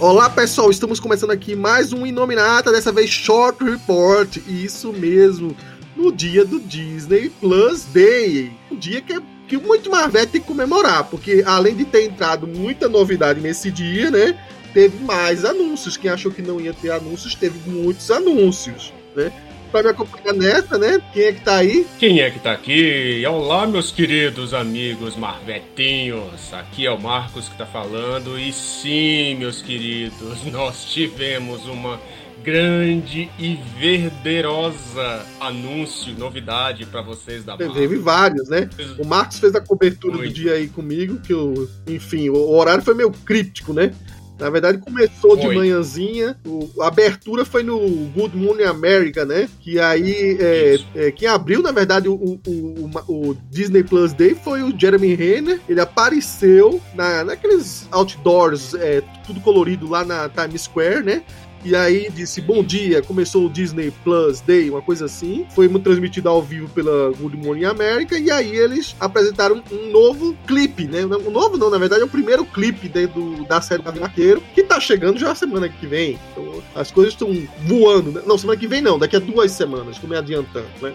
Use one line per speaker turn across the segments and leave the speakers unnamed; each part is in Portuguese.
Olá pessoal, estamos começando aqui mais um Inominata, dessa vez Short Report, isso mesmo, no dia do Disney Plus Day, um dia que é que muito Marvel tem que comemorar, porque além de ter entrado muita novidade nesse dia, né, teve mais anúncios. Quem achou que não ia ter anúncios, teve muitos anúncios, né? Pra me acompanhar nessa, né? Quem é que tá aí?
Quem é que tá aqui? Olá, meus queridos amigos marvetinhos. Aqui é o Marcos que tá falando. E sim, meus queridos, nós tivemos uma grande e verderosa anúncio, novidade para vocês da
Marvel. Teve vários, né? O Marcos fez a cobertura Muito. do dia aí comigo, que eu, enfim, o horário foi meio crítico, né? Na verdade, começou foi. de manhãzinha. O, a abertura foi no Good Morning America, né? Que aí, é, é, quem abriu, na verdade, o, o, o, Disney Plus Day foi o Jeremy Renner. Ele apareceu na, naqueles outdoors, é, tudo colorido lá na Times Square, né? E aí disse bom dia, começou o Disney Plus Day, uma coisa assim. Foi transmitido ao vivo pela Good Morning America. E aí eles apresentaram um novo clipe, né? Um novo não, na verdade é o primeiro clipe dentro da série do Arqueiro, que tá chegando já semana que vem. Então as coisas estão voando. Né? Não, semana que vem não, daqui a duas semanas, estou me adiantando, né?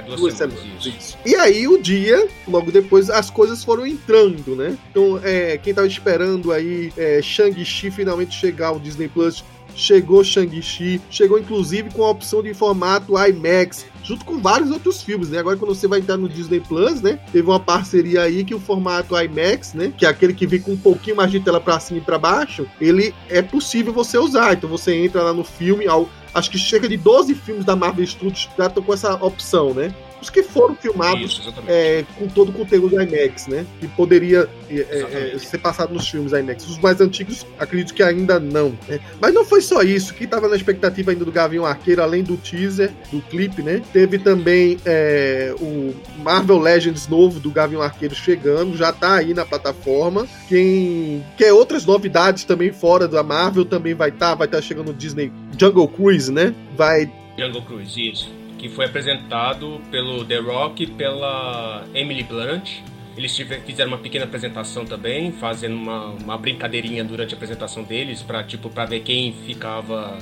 duas, duas semanas. semanas
isso. E aí o dia, logo depois, as coisas foram entrando, né? Então, é, quem tava esperando aí é, Shang-Chi finalmente chegar ao Disney Plus chegou Shang-Chi, chegou inclusive com a opção de formato IMAX, junto com vários outros filmes, né? Agora quando você vai entrar no Disney Plus, né? Teve uma parceria aí que o formato IMAX, né? Que é aquele que vem com um pouquinho mais de tela para cima e para baixo, ele é possível você usar. Então você entra lá no filme, ao, acho que chega de 12 filmes da Marvel Studios já estão com essa opção, né? Os que foram filmados Isso, é, com todo o conteúdo IMAX, né? Que poderia é, é, é, ser passado nos filmes IMAX. Os mais antigos, acredito que ainda não. Né? Mas não foi só isso. Que estava na expectativa ainda do Gavião Arqueiro, além do teaser, do clipe, né? Teve também é, o Marvel Legends novo do Gavião Arqueiro chegando, já tá aí na plataforma. Quem quer outras novidades também fora da Marvel também vai estar, tá, vai estar tá chegando no Disney Jungle Cruise, né? Vai
Jungle Cruise, isso que foi apresentado pelo The Rock e pela Emily Blunt. Eles tiveram, fizeram uma pequena apresentação também, fazendo uma, uma brincadeirinha durante a apresentação deles, para tipo, pra ver quem ficava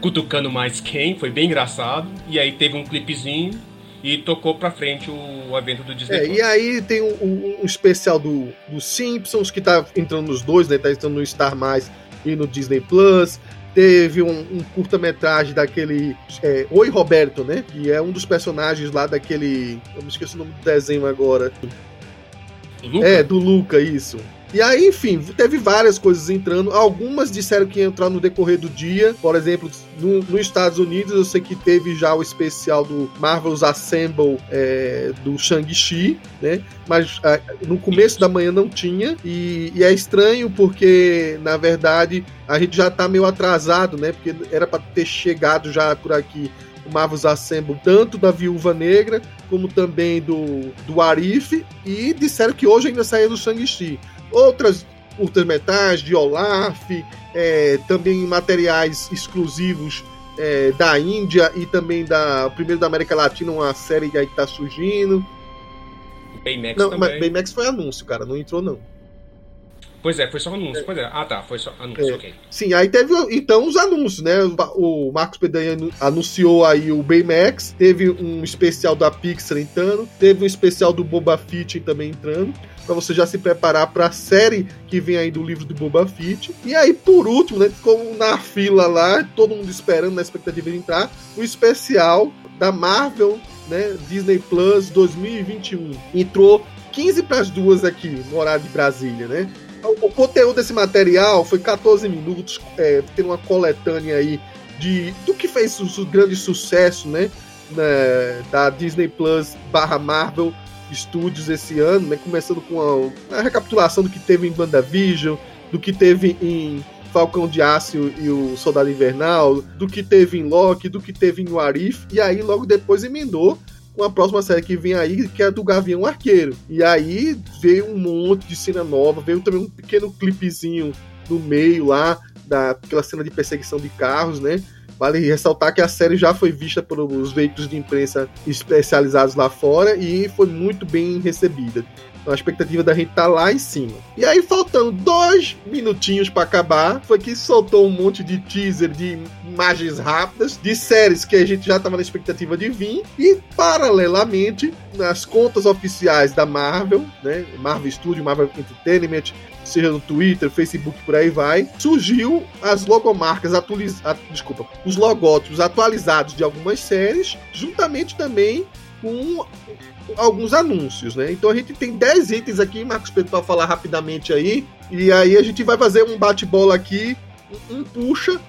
cutucando mais quem, foi bem engraçado. E aí teve um clipezinho e tocou pra frente o, o evento do Disney.
É, e aí tem um, um, um, especial do, do Simpsons, que tá entrando nos dois, né? Tá entrando no Star Mais e no Disney Plus teve um, um curta-metragem daquele é, Oi Roberto, né? Que é um dos personagens lá daquele. Eu me esqueci o nome do desenho agora.
Luca?
É, do Luca, isso. E aí, enfim, teve várias coisas entrando. Algumas disseram que ia entrar no decorrer do dia. Por exemplo, no, nos Estados Unidos, eu sei que teve já o especial do Marvel's Assemble é, do Shang-Chi, né? Mas é, no começo da manhã não tinha. E, e, é estranho porque, na verdade, a gente já tá meio atrasado, né? Porque era para ter chegado já por aqui o Marvel's Assemble, tanto da Viúva Negra, como também do, do Arif, e disseram que hoje ainda saiu do Shang-Chi outras curtas-metragens de Olaf, é, também materiais exclusivos é, da Índia e também da primeiro da América Latina, uma série aí que tá surgindo.
Baymax não, também.
Baymax foi anúncio, cara, não entrou não.
Pois é, foi só anúncio. É. Pois é. Ah, tá, foi só anúncio, é. ok.
Sim, aí teve então os anúncios, né? O Marcos Pedanha anunciou aí o Baymax, teve um especial da Pixar entrando, teve um especial do Boba Fett também entrando para você já se preparar para a série que vem aí do livro do Boba Fett. E aí, por último, né, ficou na fila lá, todo mundo esperando, na expectativa de entrar, o especial da Marvel, né, Disney Plus 2021. Entrou 15 para as duas aqui, no horário de Brasília, né? O, conteúdo desse material foi 14 minutos, é, tem uma coletânea aí de do que fez o, o grande sucesso, né, né, da Disney Plus barra Marvel estúdios esse ano, né? Começando com a, a recapitulação do que teve em WandaVision, do que teve em Falcão de Aço e o Soldado Invernal, do que teve em Loki, do que teve em Warif, e aí logo depois emendou com a próxima série que vem aí, que é a do Gavião Arqueiro. E aí veio um monte de cena nova, veio também um pequeno clipezinho no meio lá, daquela cena de perseguição de carros, né? Vale ressaltar que a série já foi vista pelos veículos de imprensa especializados lá fora e foi muito bem recebida. a expectativa da gente tá lá em cima. E aí, faltando dois minutinhos para acabar, foi que soltou um monte de teaser de imagens rápidas, de séries que a gente já tava na expectativa de vir, e paralelamente, nas contas oficiais da Marvel, né? Marvel Studio, Marvel Entertainment, seja no Twitter, Facebook, por aí vai, surgiu as logomarcas atualizadas, desculpa, os logótipos atualizados de algumas séries, juntamente também com alguns anúncios, né? Então a gente tem 10 itens aqui, Marcos Pedro, para falar rapidamente aí. E aí a gente vai fazer um bate-bola aqui. Um puxa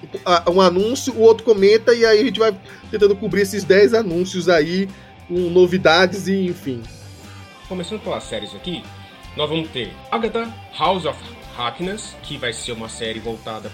um anúncio, o outro comenta, e aí a gente vai tentando cobrir esses 10 anúncios aí, com novidades e enfim.
Começando pelas séries aqui, nós vamos ter Agatha House of Happiness, que vai ser uma série voltada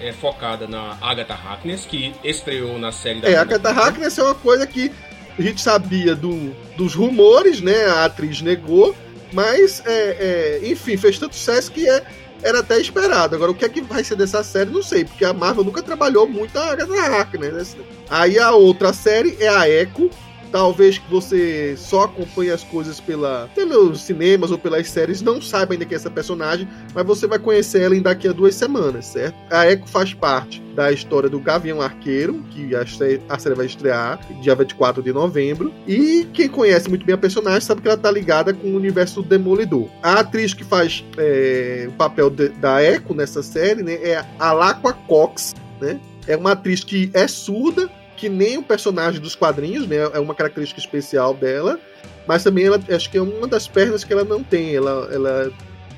é, focada na Agatha Harkness, que estreou na série da.
É, Agatha Harkness é uma coisa que a gente sabia do, dos rumores, né? A atriz negou, mas, é, é, enfim, fez tanto sucesso que é, era até esperado. Agora, o que é que vai ser dessa série, não sei, porque a Marvel nunca trabalhou muito a Agatha Harkness, né? Aí a outra série é a Echo, talvez que você só acompanhe as coisas pela, pelos cinemas ou pelas séries, não saiba ainda que é essa personagem, mas você vai conhecer ela em daqui a duas semanas, certo? A Echo faz parte da história do Gavião Arqueiro, que a série, a série vai estrear dia 24 de novembro. E quem conhece muito bem a personagem sabe que ela tá ligada com o universo do Demolidor. A atriz que faz é, o papel de, da Echo nessa série né, é a Cox, né? É uma atriz que é surda, que nem o personagem dos quadrinhos, né? É uma característica especial dela. Mas também ela acho que é uma das pernas que ela não tem. Ela. ela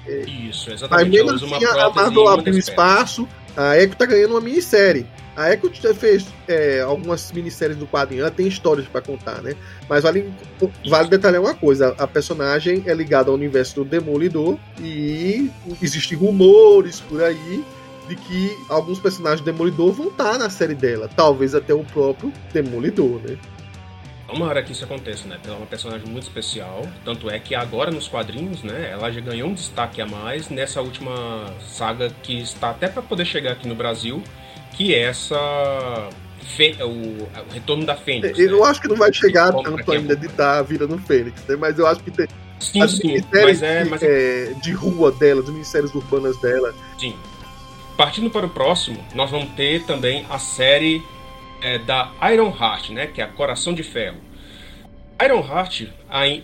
é... Isso, exatamente. Mas mesmo
assim, a Marvel abriu espaço. A Echo tá ganhando uma minissérie. A Echo fez é, algumas minisséries do quadrinho, ela tem histórias para contar, né? Mas vale, vale detalhar uma coisa: a personagem é ligada ao universo do Demolidor e existem rumores por aí de que alguns personagens do Demolidor vão estar na série dela. Talvez até o próprio Demolidor, né?
Tomara que isso aconteça, né? Ela é uma personagem muito especial. Tanto é que agora nos quadrinhos, né? Ela já ganhou um destaque a mais nessa última saga que está até para poder chegar aqui no Brasil, que é essa Fê, o, o, Retorno da Fênix.
Eu né? acho que não vai chegar tanto ainda de estar virando Fênix, né? Mas eu acho que tem.
Sim, sim, mas é, mas
é, de rua dela, de ministérios urbanas dela.
Sim. Partindo para o próximo, nós vamos ter também a série é, da Iron Heart, né, que é a Coração de Ferro. Iron Heart,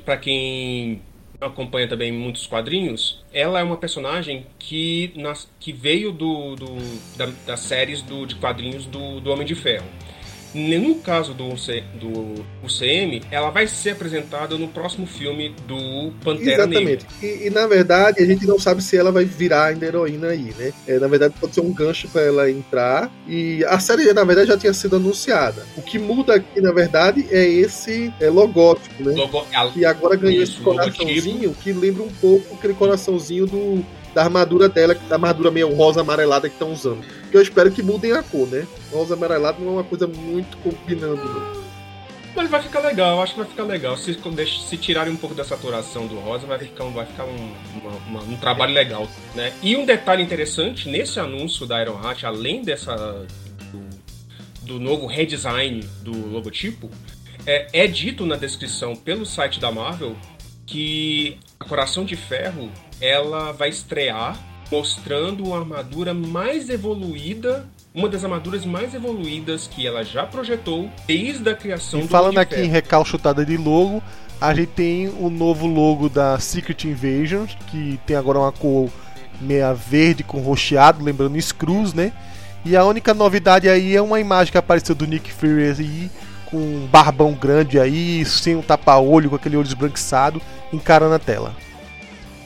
para quem acompanha também muitos quadrinhos, ela é uma personagem que, nas, que veio do, do da, das séries do, de quadrinhos do, do Homem de Ferro. No caso do, do UCM, ela vai ser apresentada no próximo filme do Pantera
Exatamente. E, e, na verdade, a gente não sabe se ela vai virar ainda heroína aí, né? É, na verdade, pode ser um gancho para ela entrar. E a série, na verdade, já tinha sido anunciada. O que muda aqui, na verdade, é esse é, logótipo, né? Logo... Que agora ganhou esse coraçãozinho que lembra um pouco aquele coraçãozinho do da armadura dela, da armadura meio rosa amarelada que estão usando. Que eu espero que mudem a cor, né? Rosa amarelado não é uma coisa muito combinando, não.
Mas vai ficar legal, eu acho que vai ficar legal. Se, se tirarem um pouco da saturação do rosa, vai ficar, vai ficar um, uma, uma, um trabalho legal, né? E um detalhe interessante, nesse anúncio da Iron Heart, além dessa do, do novo redesign do logotipo, é, é dito na descrição pelo site da Marvel que a Coração de Ferro ela vai estrear mostrando uma armadura mais evoluída, uma das armaduras mais evoluídas que ela já projetou desde a criação
e do falando aqui Ferro. em recalchutada de logo, a gente tem o novo logo da Secret Invasion, que tem agora uma cor meia verde com rocheado, lembrando Screws, né? E a única novidade aí é uma imagem que apareceu do Nick Fury aí, com um barbão grande aí, sem um tapa-olho, com aquele olho esbranquiçado, encarando a tela.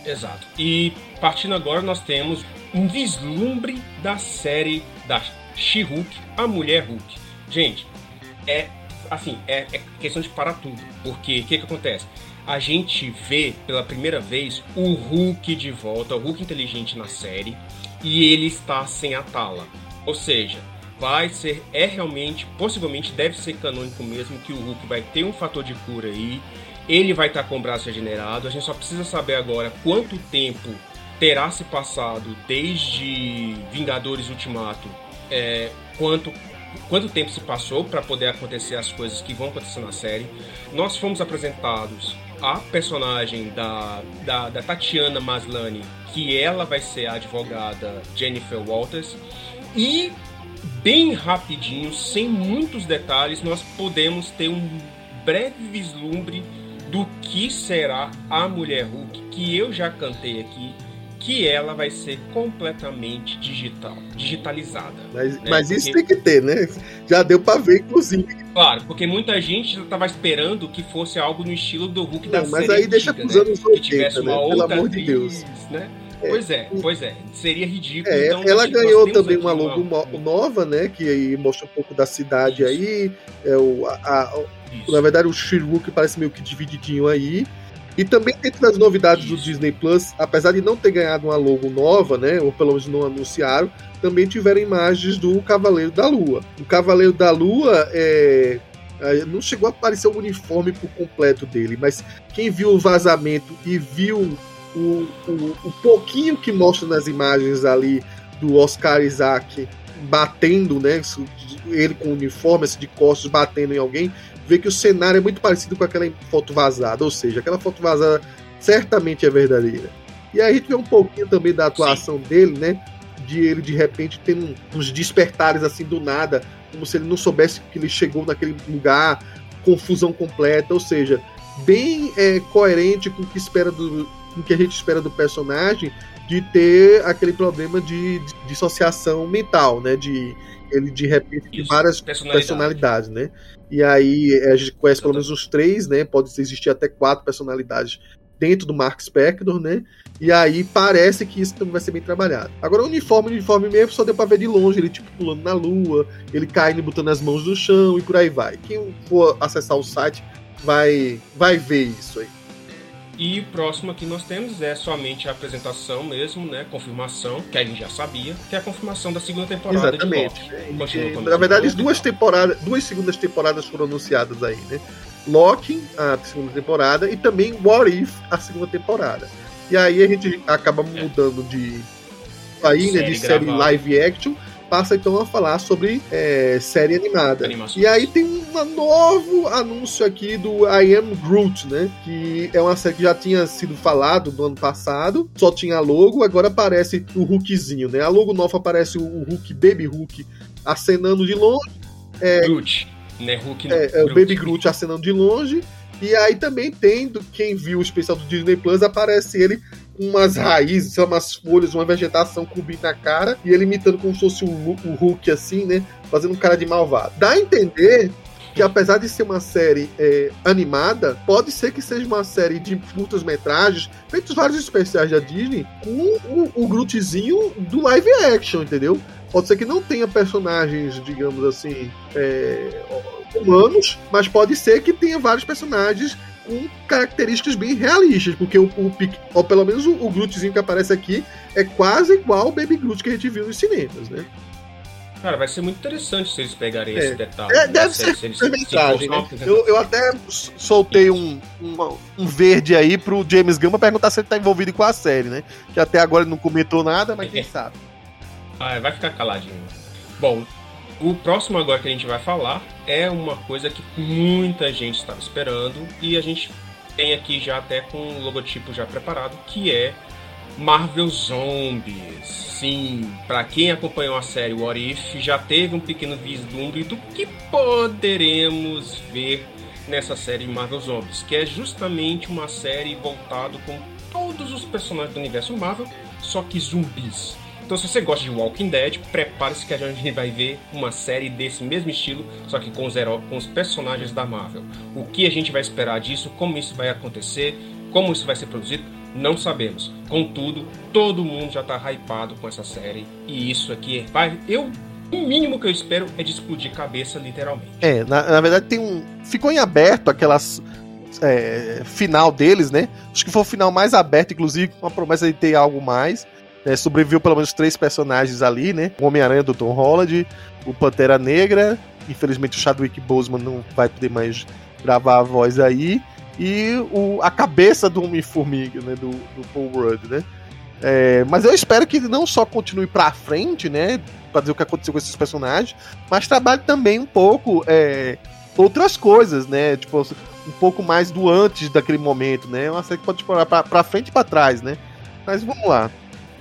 Exato. E partindo agora, nós temos um vislumbre da série da She-Hulk, a Mulher Hulk. Gente, é assim, é, é questão de parar tudo. Porque o que, que acontece? A gente vê pela primeira vez o Hulk de volta, o Hulk inteligente na série, e ele está sem a tala. Ou seja, vai ser, é realmente, possivelmente deve ser canônico mesmo que o Hulk vai ter um fator de cura aí. Ele vai estar com o braço regenerado. A gente só precisa saber agora quanto tempo terá se passado desde Vingadores Ultimato, é, quanto quanto tempo se passou para poder acontecer as coisas que vão acontecer na série. Nós fomos apresentados a personagem da, da, da Tatiana Maslany, que ela vai ser a advogada Jennifer Walters. E bem rapidinho, sem muitos detalhes, nós podemos ter um breve vislumbre do que será a Mulher Hulk, que eu já cantei aqui, que ela vai ser completamente digital, digitalizada.
Mas, né? mas isso porque... tem que ter, né? Já deu para ver, inclusive.
Claro, porque muita gente já estava esperando que fosse algo no estilo do Hulk
Não,
da
mas aí deixa pros anos 80,
que tivesse uma
né?
outra
Pelo amor de
atriz,
Deus.
né? Pois é, pois é. Seria ridículo.
É,
então,
ela ganhou também uma logo mo- nova, né? Que aí mostra um pouco da cidade
Isso.
aí. É, o, a- a- na verdade, o Shiruk parece meio que divididinho aí. E também dentro das novidades do
Isso.
Disney Plus, apesar de não ter ganhado uma logo nova, né? Ou pelo menos não anunciaram, também tiveram imagens do Cavaleiro da Lua. O Cavaleiro da Lua é. é, Não chegou a aparecer o uniforme por completo dele, mas quem viu o vazamento e viu o, o, o pouquinho que mostra nas imagens ali do Oscar Isaac batendo, né? Ele com o uniforme assim, de costas batendo em alguém, vê que o cenário é muito parecido com aquela foto vazada, ou seja, aquela foto vazada certamente é verdadeira. E aí a gente vê um pouquinho também da atuação dele, né? De ele de repente tendo uns despertares assim do nada, como se ele não soubesse que ele chegou naquele lugar, confusão completa, ou seja, bem é, coerente com o que espera do, o que a gente espera do personagem de ter aquele problema de, de dissociação mental, né? De ele de repente ter
Isso,
várias
personalidade.
personalidades, né? E aí é, a gente conhece pelo menos uns três, né? Pode existir até quatro personalidades dentro do Mark Spector, né? E aí parece que isso também vai ser bem trabalhado. Agora o uniforme, o uniforme mesmo só deu pra ver de longe, ele tipo pulando na lua, ele caindo e botando as mãos no chão e por aí vai. Quem for acessar o site vai vai ver isso aí.
E o próximo que nós temos é somente a apresentação mesmo, né? Confirmação, que a gente já sabia, que é a confirmação da segunda temporada
Exatamente.
de? Loki. Continua
E, na verdade, duas temporadas, duas segundas temporadas foram anunciadas aí, né? Loki, a segunda temporada, e também What If, a segunda temporada. E aí a gente acaba mudando de aí, né, de
Série
série
gravada.
live action, passa então a falar sobre é, série animada.
Animações.
E aí tem um novo anúncio aqui do I Am Groot, né? Que é uma série que já tinha sido falado no ano passado, só tinha logo, agora aparece o Hulkzinho, né? A logo nova aparece o Hulk, Baby Hulk, acenando de longe,
Groot, né? Hulk não,
é, é o Baby Groot acenando de longe, e aí também tem, do- quem viu o especial do Disney Plus, aparece ele umas raízes, umas folhas, uma vegetação cobrindo na cara, e ele imitando como se fosse o, o Hulk, assim, né? Fazendo um cara de malvado. Dá a entender que apesar de ser uma série é, animada, pode ser que seja uma série de curtas metragens, feitos vários especiais da Disney, com o, o Grootzinho do live action, entendeu? Pode ser que não tenha personagens, digamos assim, é, humanos, mas pode ser que tenha vários personagens com características bem realistas, porque o, o ou pelo menos o, o que aparece aqui é quase igual ao Baby Groot que a gente viu nos cinemas, né?
Cara, vai ser muito interessante se eles pegarem
É.
esse detalhe.
É,
né?
deve
Se-
ser
se eles- se
né?
apresentação.
Eu, eu até soltei um, um, um verde aí pro James Gunn pra perguntar se ele tá envolvido com a série, né? Que até agora ele não comentou nada, mas quem sabe.
Ah, vai ficar caladinho. Bom, o próximo agora que a gente vai falar é uma coisa que muita gente estava esperando e a gente tem aqui já até com o logotipo já preparado, que é Marvel Zombies. Sim, para quem acompanhou a série What If, já teve um pequeno vislumbre do que poderemos ver nessa série Marvel Zombies, que é justamente uma série voltada com todos os personagens do universo Marvel, só que zumbis. Então, se você gosta de Walking Dead, prepare-se que a gente vai ver uma série desse mesmo estilo, só que com os, com os personagens da Marvel. O que a gente vai esperar disso, como isso vai acontecer, como isso vai ser produzido, não sabemos. Contudo, todo mundo já tá hypado com essa série, e isso aqui vai. Eu. O mínimo que eu espero é de explodir cabeça, literalmente.
É, na, na verdade tem um. Ficou em aberto aquelas. é, final deles, né? Acho que foi o final mais aberto, inclusive, com a promessa de ter algo mais. É, sobreviveu pelo menos três personagens ali, né? O Homem-Aranha do Tom Holland, o Pantera Negra, infelizmente o Chadwick Boseman não vai poder mais gravar a voz aí, e o, a cabeça do Homem-Formiga, né? Do, do Paul Rudd, né?
É, mas eu espero que ele não só continue pra frente, né? Pra dizer o que aconteceu com esses personagens, mas trabalhe também um pouco é, outras coisas, né? Tipo, um pouco mais do antes daquele momento, né? Uma série que pode explorar pra, pra frente e pra trás, né? Mas vamos lá.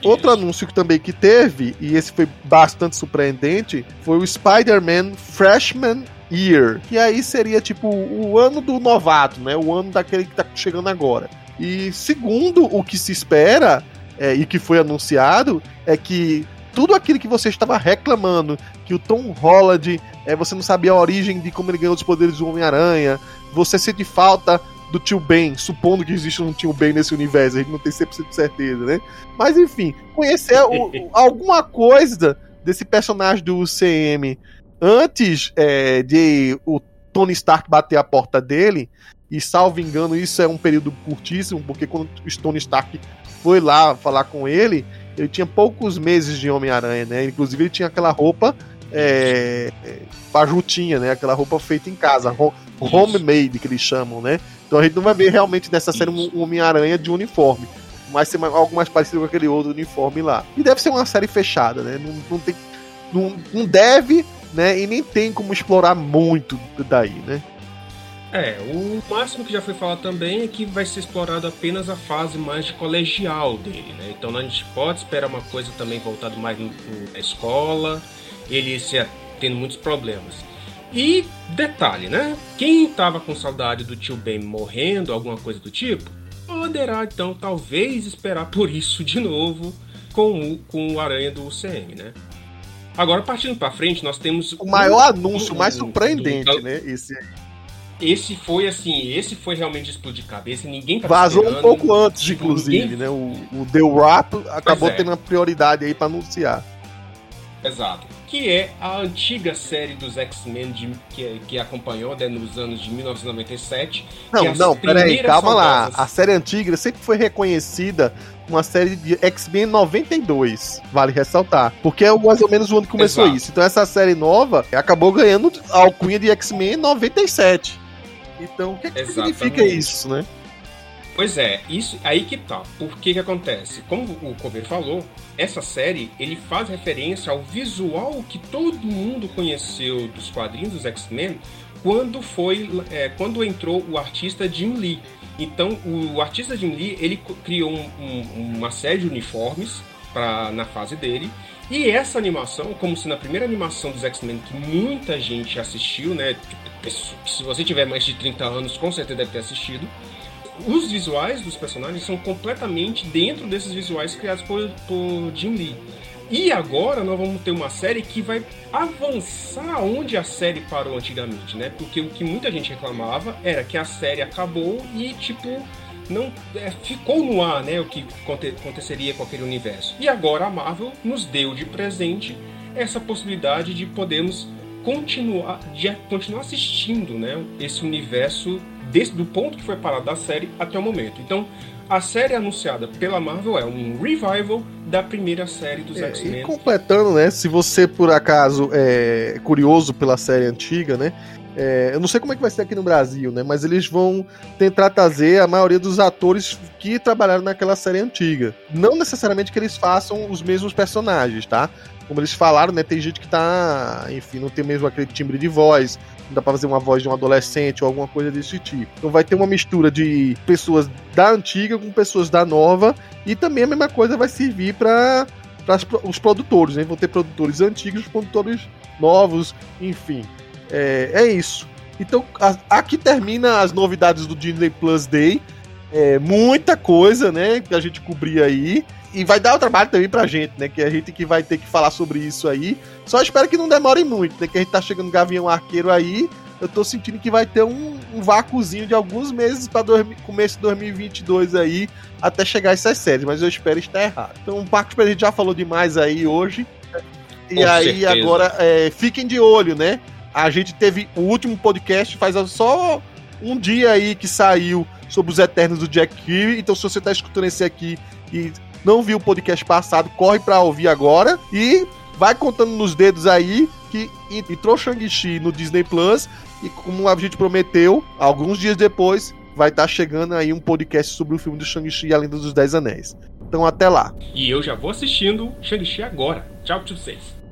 Outro anúncio que também que teve, e esse foi bastante surpreendente, foi o Spider-Man Freshman Year. Que aí seria tipo o ano do novato, né? O ano daquele que tá chegando agora. E segundo o que se espera, é, e que foi anunciado, é que tudo aquilo que você estava reclamando, que o Tom Holland, é, você não sabia a origem de como ele ganhou os poderes do Homem-Aranha, você sente falta do tio Ben, supondo que existe um tio Ben nesse universo, a gente não tem 100% de certeza, né? Mas enfim, conhecer o, alguma coisa desse personagem do UCM antes é, de o Tony Stark bater a porta dele, e salvo engano, isso é um período curtíssimo, porque quando o Tony Stark foi lá falar com ele, ele tinha poucos meses de Homem-Aranha, né? Inclusive ele tinha aquela roupa é, pajutinha, né? Aquela roupa feita em casa, homemade que eles chamam, né? Então a gente não vai ver realmente nessa série um Homem-Aranha de uniforme. Mas ser algo mais parecido com aquele outro uniforme lá. E deve ser uma série fechada, né? Não, não tem. Não, não deve, né? E nem tem como explorar muito daí, né?
É, o máximo que já foi falado também é que vai ser explorado apenas a fase mais de colegial dele, né? Então a gente pode esperar uma coisa também voltada mais na escola, ele se tendo muitos problemas. E detalhe, né? Quem tava com saudade do tio Ben morrendo, alguma coisa do tipo, poderá então talvez esperar por isso de novo com o, com o Aranha do UCM, né? Agora, partindo para frente, nós temos.
O maior um, anúncio, um, mais surpreendente, do, né? Esse.
Esse foi assim, esse foi realmente explodir cabeça, ninguém
tá Vazou um pouco antes, inclusive, ninguém... né? O, o The Wrap acabou é. tendo uma prioridade aí para anunciar.
Exato que é a antiga série dos X-Men que, que acompanhou né, nos anos de 1997.
Não, é não, peraí, calma soldadas... lá. A série antiga sempre foi reconhecida uma série de X-Men 92, vale ressaltar. Porque é mais ou menos o ano que começou Exato. isso. Então essa série nova acabou ganhando a alcunha de X-Men 97. Então o que, que significa isso, né?
Pois é, isso aí que tá. Por que que acontece? Como o Cover falou, essa série ele faz referência ao visual que todo mundo conheceu dos quadrinhos dos X-Men quando foi é, quando entrou o artista Jim Lee. Então o artista Jim Lee ele criou um, um, uma série de uniformes para na fase dele e essa animação, como se na primeira animação dos X-Men que muita gente assistiu, né? Tipo, se você tiver mais de 30 anos, com certeza deve ter assistido os visuais dos personagens são completamente dentro desses visuais criados por, por Jim Lee. E agora nós vamos ter uma série que vai avançar onde a série parou antigamente, né? Porque o que muita gente reclamava era que a série acabou e, tipo, não é, ficou no ar, né? O que aconteceria com aquele universo. E agora a Marvel nos deu de presente essa possibilidade de podermos continuar, de continuar assistindo, né? Esse universo desde do ponto que foi parado da série até o momento. Então, a série anunciada pela Marvel é um revival da primeira série dos é, X-Men.
E completando, né? Se você por acaso é curioso pela série antiga, né? É, eu não sei como é que vai ser aqui no Brasil, né? Mas eles vão tentar trazer a maioria dos atores que trabalharam naquela série antiga. Não necessariamente que eles façam os mesmos personagens, tá? Como eles falaram, né? Tem gente que tá, enfim, não tem mesmo aquele timbre de voz, dá pra fazer uma voz de um adolescente ou alguma coisa desse tipo. Então vai ter uma mistura de pessoas da antiga com pessoas da nova e também a mesma coisa vai servir para os produtores, né? Vão ter produtores antigos, produtores novos, enfim. É, é isso. Então a, aqui termina as novidades do Disney Plus Day. É, muita coisa, né, que a gente cobrir aí e vai dar o trabalho também pra gente, né? Que a gente que vai ter que falar sobre isso aí. Só espero que não demore muito, né? Que a gente tá chegando Gavião Arqueiro aí. Eu tô sentindo que vai ter um, um vácuozinho de alguns meses para começo de 2022 aí, até chegar essas séries, mas eu espero estar errado. Então, o Parque a gente já falou demais aí hoje. E Com aí, certeza. agora, é, fiquem de olho, né? A gente teve o último podcast faz só um dia aí que saiu sobre os Eternos do Jack Kirby. Então, se você tá escutando esse aqui e não viu o podcast passado, corre pra ouvir agora e vai contando nos dedos aí que entrou Shang-Chi no Disney Plus e como a gente prometeu, alguns dias depois vai estar tá chegando aí um podcast sobre o filme do Shang-Chi e a Lenda dos Dez Anéis. Então até lá.
E eu já vou assistindo Shang-Chi agora. Tchau pra vocês.